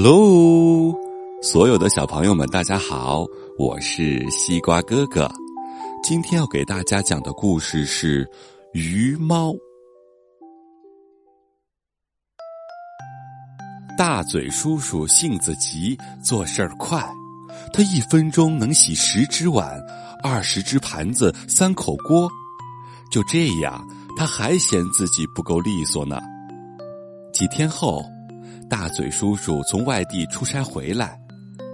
Hello，所有的小朋友们，大家好，我是西瓜哥哥。今天要给大家讲的故事是《鱼猫》。大嘴叔叔性子急，做事儿快，他一分钟能洗十只碗、二十只盘子、三口锅。就这样，他还嫌自己不够利索呢。几天后。大嘴叔叔从外地出差回来，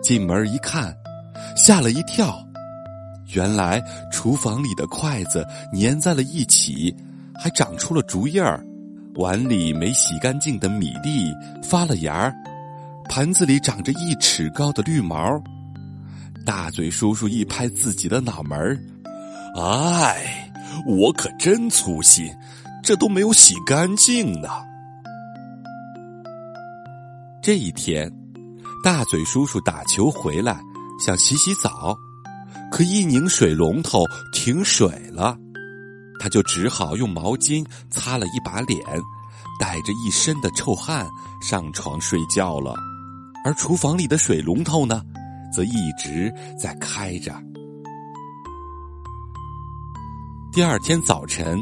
进门一看，吓了一跳。原来厨房里的筷子粘在了一起，还长出了竹叶儿；碗里没洗干净的米粒发了芽儿；盘子里长着一尺高的绿毛。大嘴叔叔一拍自己的脑门儿：“哎，我可真粗心，这都没有洗干净呢。”这一天，大嘴叔叔打球回来，想洗洗澡，可一拧水龙头停水了，他就只好用毛巾擦了一把脸，带着一身的臭汗上床睡觉了。而厨房里的水龙头呢，则一直在开着。第二天早晨，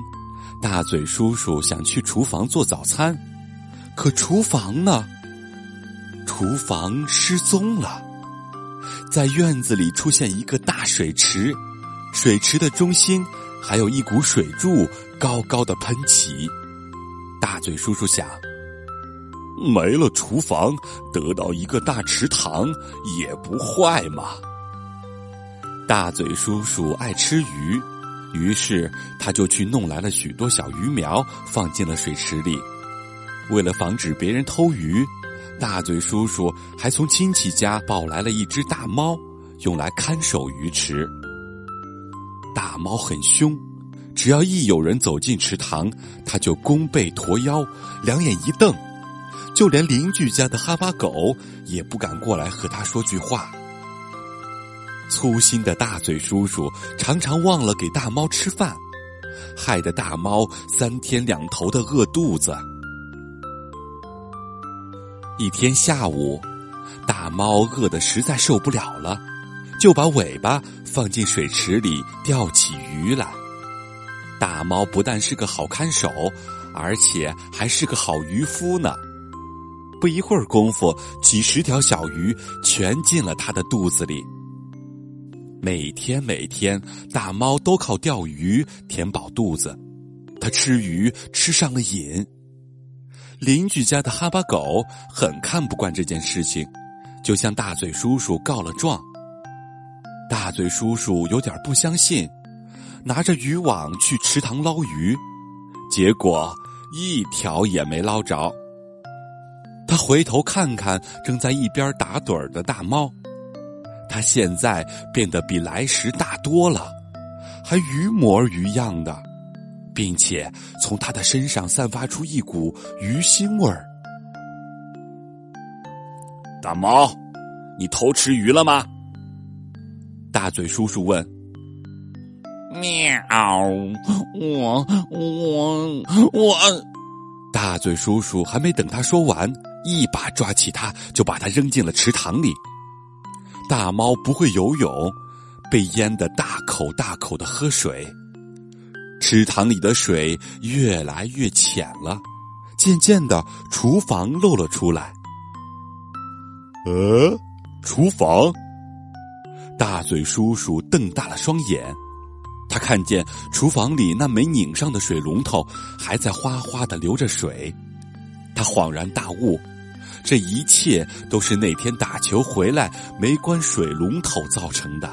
大嘴叔叔想去厨房做早餐，可厨房呢？厨房失踪了，在院子里出现一个大水池，水池的中心还有一股水柱高高的喷起。大嘴叔叔想，没了厨房，得到一个大池塘也不坏嘛。大嘴叔叔爱吃鱼，于是他就去弄来了许多小鱼苗，放进了水池里。为了防止别人偷鱼。大嘴叔叔还从亲戚家抱来了一只大猫，用来看守鱼池。大猫很凶，只要一有人走进池塘，它就弓背驼腰，两眼一瞪，就连邻居家的哈巴狗也不敢过来和它说句话。粗心的大嘴叔叔常常忘了给大猫吃饭，害得大猫三天两头的饿肚子。一天下午，大猫饿得实在受不了了，就把尾巴放进水池里钓起鱼来。大猫不但是个好看守，而且还是个好渔夫呢。不一会儿功夫，几十条小鱼全进了它的肚子里。每天每天，大猫都靠钓鱼填饱肚子，它吃鱼吃上了瘾。邻居家的哈巴狗很看不惯这件事情，就向大嘴叔叔告了状。大嘴叔叔有点不相信，拿着渔网去池塘捞鱼，结果一条也没捞着。他回头看看正在一边打盹儿的大猫，它现在变得比来时大多了，还鱼模鱼样的。并且从他的身上散发出一股鱼腥味儿。大猫，你偷吃鱼了吗？大嘴叔叔问。喵！我我我……大嘴叔叔还没等他说完，一把抓起他，就把他扔进了池塘里。大猫不会游泳，被淹得大口大口的喝水。池塘里的水越来越浅了，渐渐的，厨房露了出来。呃，厨房！大嘴叔叔瞪大了双眼，他看见厨房里那没拧上的水龙头还在哗哗的流着水，他恍然大悟，这一切都是那天打球回来没关水龙头造成的。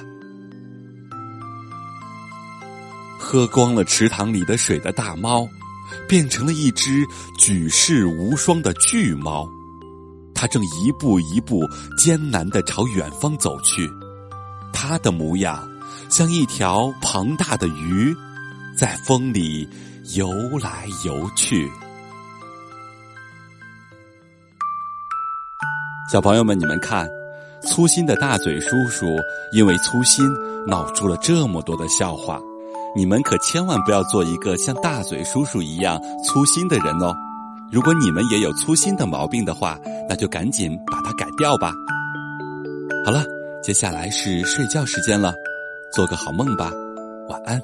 喝光了池塘里的水的大猫，变成了一只举世无双的巨猫。它正一步一步艰难的朝远方走去，它的模样像一条庞大的鱼，在风里游来游去。小朋友们，你们看，粗心的大嘴叔叔因为粗心闹出了这么多的笑话。你们可千万不要做一个像大嘴叔叔一样粗心的人哦！如果你们也有粗心的毛病的话，那就赶紧把它改掉吧。好了，接下来是睡觉时间了，做个好梦吧，晚安。